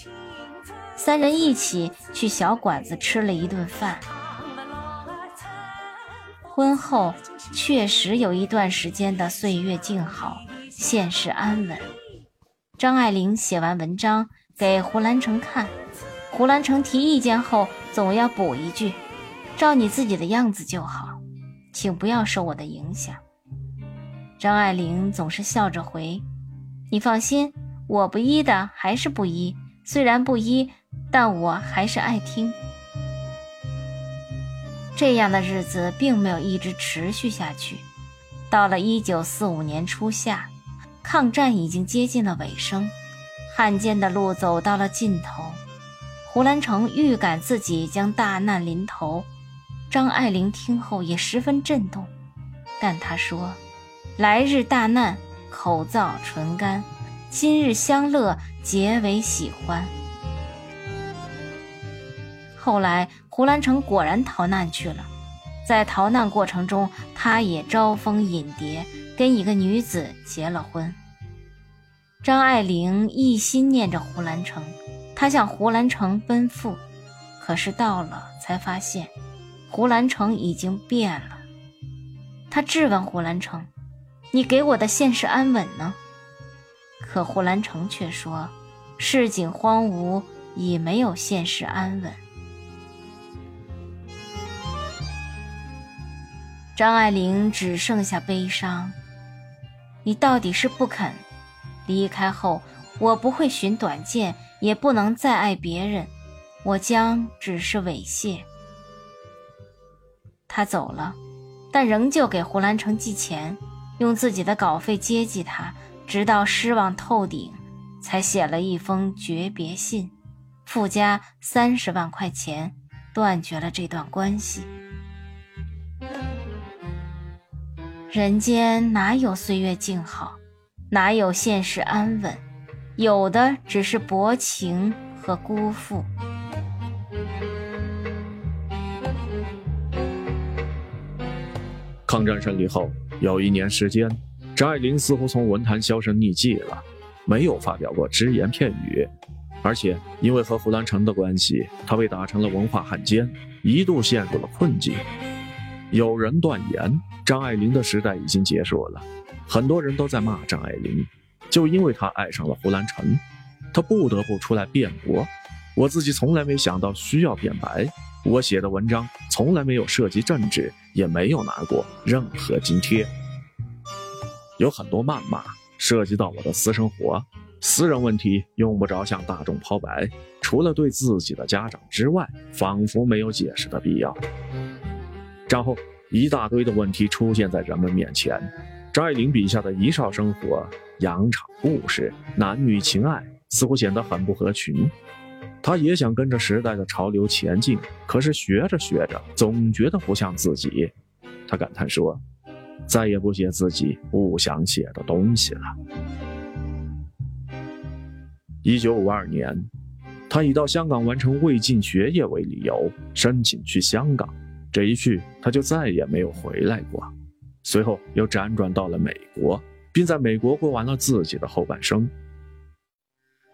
三人一起去小馆子吃了一顿饭。婚后确实有一段时间的岁月静好，现世安稳。张爱玲写完文章给胡兰成看，胡兰成提意见后总要补一句：“照你自己的样子就好，请不要受我的影响。”张爱玲总是笑着回：“你放心，我不依的还是不依，虽然不依。”但我还是爱听。这样的日子并没有一直持续下去。到了一九四五年初夏，抗战已经接近了尾声，汉奸的路走到了尽头。胡兰成预感自己将大难临头，张爱玲听后也十分震动，但她说：“来日大难，口燥唇干；今日相乐，结为喜欢。”后来，胡兰成果然逃难去了。在逃难过程中，他也招蜂引蝶，跟一个女子结了婚。张爱玲一心念着胡兰成，她向胡兰成奔赴，可是到了才发现，胡兰成已经变了。她质问胡兰成：“你给我的现世安稳呢？”可胡兰成却说：“市井荒芜，已没有现世安稳。”张爱玲只剩下悲伤。你到底是不肯离开后，我不会寻短见，也不能再爱别人，我将只是猥亵。他走了，但仍旧给胡兰成寄钱，用自己的稿费接济他，直到失望透顶，才写了一封诀别信，附加三十万块钱，断绝了这段关系。人间哪有岁月静好，哪有现实安稳？有的只是薄情和辜负。抗战胜利后，有一年时间，张爱玲似乎从文坛销声匿迹了，没有发表过只言片语。而且因为和胡兰成的关系，她被打成了文化汉奸，一度陷入了困境。有人断言。张爱玲的时代已经结束了，很多人都在骂张爱玲，就因为她爱上了胡兰成，她不得不出来辩驳。我自己从来没想到需要辩白，我写的文章从来没有涉及政治，也没有拿过任何津贴。有很多谩骂涉及到我的私生活、私人问题，用不着向大众抛白，除了对自己的家长之外，仿佛没有解释的必要。战后。一大堆的问题出现在人们面前，张爱玲笔下的遗少生活、羊场故事、男女情爱，似乎显得很不合群。她也想跟着时代的潮流前进，可是学着学着，总觉得不像自己。她感叹说：“再也不写自己不想写的东西了。”一九五二年，她以到香港完成未尽学业为理由，申请去香港。这一去，他就再也没有回来过。随后又辗转到了美国，并在美国过完了自己的后半生。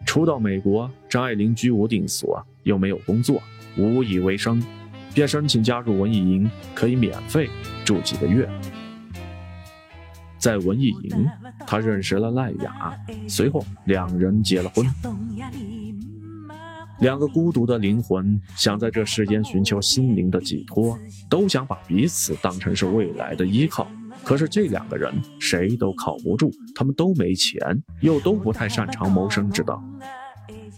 初到美国，张爱玲居无定所，又没有工作，无以为生，便申请加入文艺营，可以免费住几个月。在文艺营，她认识了赖雅，随后两人结了婚。两个孤独的灵魂想在这世间寻求心灵的寄托，都想把彼此当成是未来的依靠。可是这两个人谁都靠不住，他们都没钱，又都不太擅长谋生之道。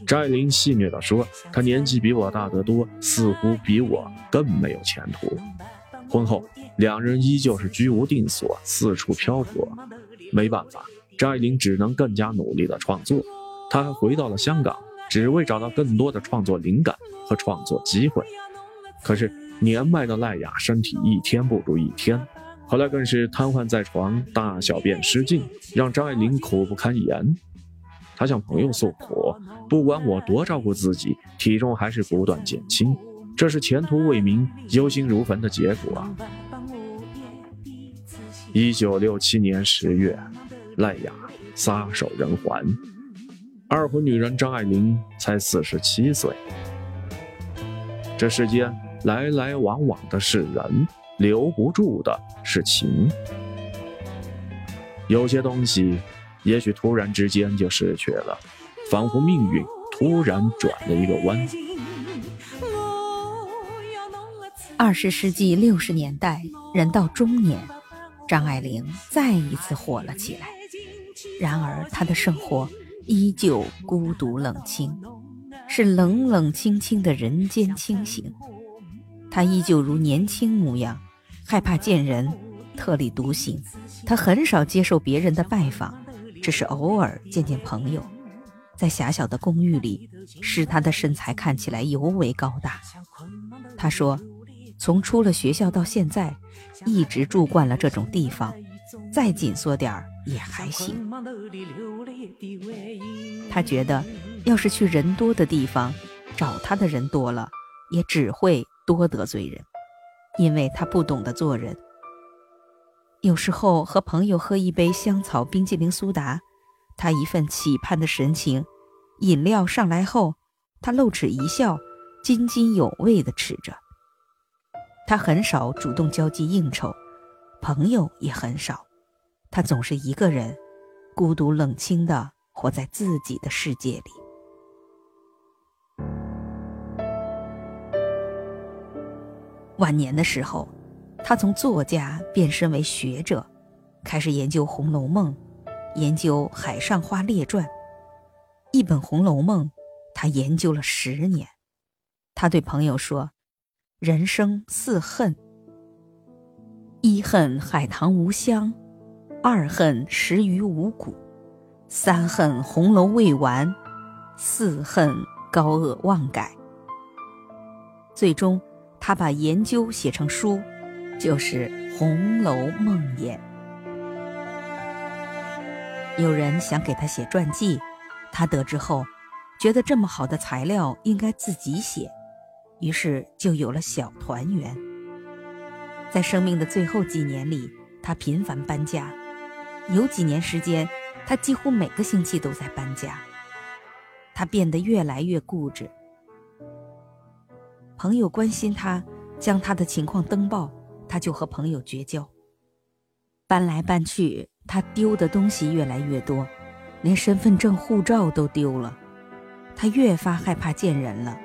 张爱玲戏谑地说：“他年纪比我大得多，似乎比我更没有前途。”婚后，两人依旧是居无定所，四处漂泊。没办法，张爱玲只能更加努力地创作。她还回到了香港，只为找到更多的创作灵感和创作机会。可是年迈的赖雅身体一天不如一天，后来更是瘫痪在床，大小便失禁，让张爱玲苦不堪言。她向朋友诉苦：“不管我多照顾自己，体重还是不断减轻，这是前途未明、忧心如焚的结果。”一九六七年十月，赖雅撒手人寰，二婚女人张爱玲才四十七岁。这世间来来往往的是人，留不住的是情。有些东西。也许突然之间就失去了，仿佛命运突然转了一个弯。二十世纪六十年代，人到中年，张爱玲再一次火了起来。然而，她的生活依旧孤独冷清，是冷冷清清的人间清醒。他依旧如年轻模样，害怕见人，特立独行。他很少接受别人的拜访。只是偶尔见见朋友，在狭小的公寓里，使他的身材看起来尤为高大。他说：“从出了学校到现在，一直住惯了这种地方，再紧缩点儿也还行。”他觉得，要是去人多的地方，找他的人多了，也只会多得罪人，因为他不懂得做人。有时候和朋友喝一杯香草冰激凌苏打，他一份期盼的神情；饮料上来后，他露齿一笑，津津有味地吃着。他很少主动交际应酬，朋友也很少，他总是一个人，孤独冷清的活在自己的世界里。晚年的时候。他从作家变身为学者，开始研究《红楼梦》，研究《海上花列传》。一本《红楼梦》，他研究了十年。他对朋友说：“人生四恨：一恨海棠无香，二恨食于无骨，三恨红楼未完，四恨高鹗忘改。”最终，他把研究写成书。就是《红楼梦》魇。有人想给他写传记，他得知后，觉得这么好的材料应该自己写，于是就有了《小团圆》。在生命的最后几年里，他频繁搬家，有几年时间，他几乎每个星期都在搬家。他变得越来越固执。朋友关心他，将他的情况登报。他就和朋友绝交，搬来搬去，他丢的东西越来越多，连身份证、护照都丢了。他越发害怕见人了，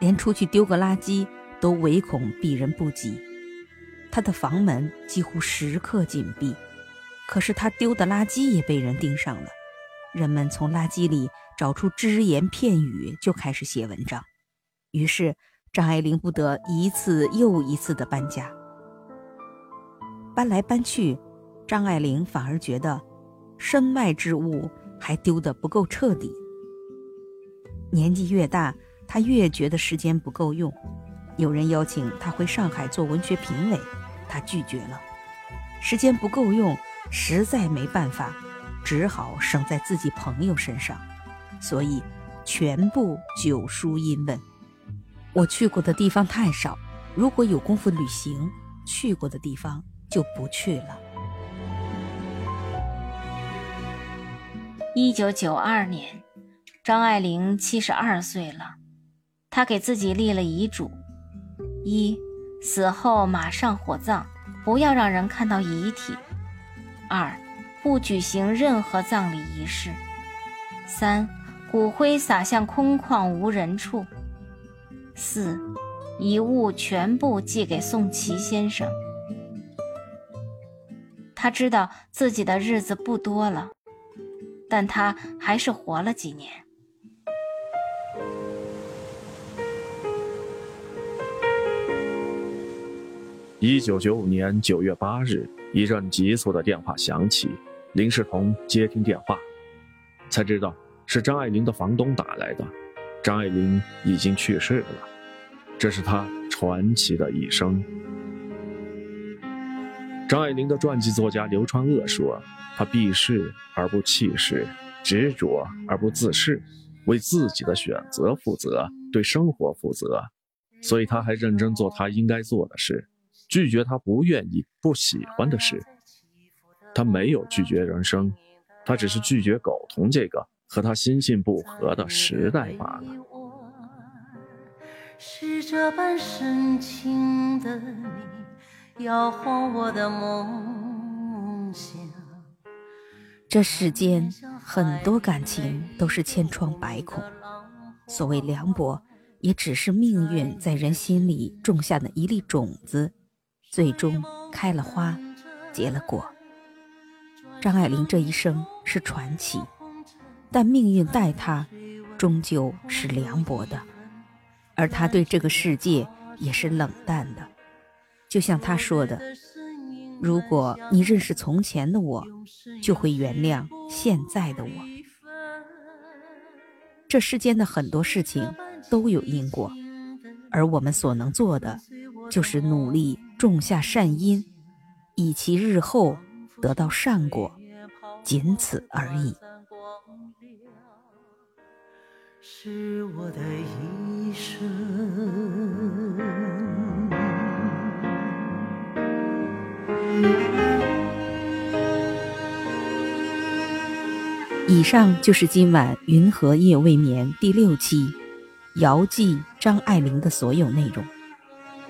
连出去丢个垃圾都唯恐避人不及。他的房门几乎时刻紧闭，可是他丢的垃圾也被人盯上了。人们从垃圾里找出只言片语，就开始写文章。于是张爱玲不得一次又一次的搬家。搬来搬去，张爱玲反而觉得身外之物还丢得不够彻底。年纪越大，她越觉得时间不够用。有人邀请她回上海做文学评委，她拒绝了。时间不够用，实在没办法，只好省在自己朋友身上，所以全部九书英文。我去过的地方太少，如果有功夫旅行，去过的地方。就不去了。一九九二年，张爱玲七十二岁了，她给自己立了遗嘱：一、死后马上火葬，不要让人看到遗体；二不举行任何葬礼仪式。三骨灰撒向空旷无人处。四遗物全部寄给宋琦先生。他知道自己的日子不多了但他还是活了几年。一九九五年九月八日一阵急促的电话响起，林世同接听电话，才知道是张爱玲的房东打来的。张爱玲已经去世了，这是她传奇的一生。张爱玲的传记作家刘川鄂说：“她避世而不弃世，执着而不自恃，为自己的选择负责，对生活负责，所以她还认真做她应该做的事。”拒绝他不愿意、不喜欢的事，他没有拒绝人生，他只是拒绝苟同这个和他心性不合的时代罢了。是这般深情的你，摇晃我的梦想。这世间很多感情都是千疮百孔，所谓凉薄，也只是命运在人心里种下的一粒种子。最终开了花，结了果。张爱玲这一生是传奇，但命运待她，终究是凉薄的，而她对这个世界也是冷淡的。就像她说的：“如果你认识从前的我，就会原谅现在的我。”这世间的很多事情都有因果，而我们所能做的，就是努力。种下善因，以其日后得到善果，仅此而已。是我的一生。以上就是今晚《云和夜未眠》第六期遥记张爱玲的所有内容。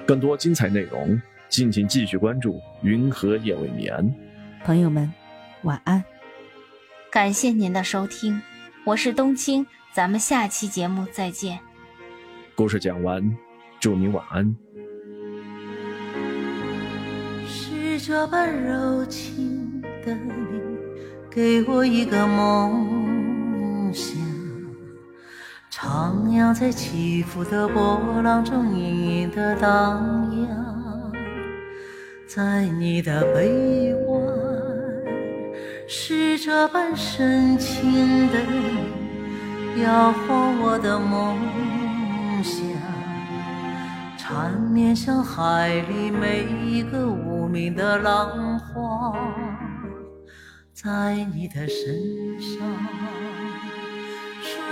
更多精彩内容。敬请继续关注《云和夜未眠》，朋友们，晚安。感谢您的收听，我是冬青，咱们下期节目再见。故事讲完，祝您晚安。是这般柔情的你，给我一个梦想，徜徉在起伏的波浪中，隐隐的荡漾。在你的臂弯，是这般深情的，摇晃我的梦想，缠绵像海里每一个无名的浪花，在你的身上，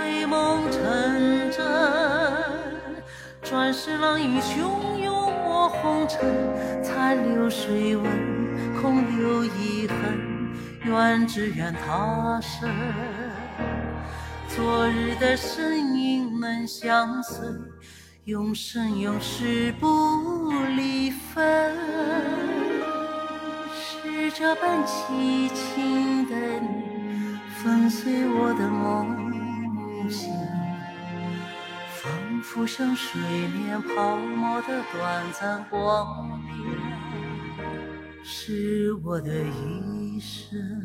美梦成真，转世浪影汹涌。红尘残留水纹，空留遗恨，愿只愿他生。昨日的身影能相随，永生永世不离分。是这般凄情的你，粉碎我的梦仿佛像水面泡沫的短暂光亮，是我的一生。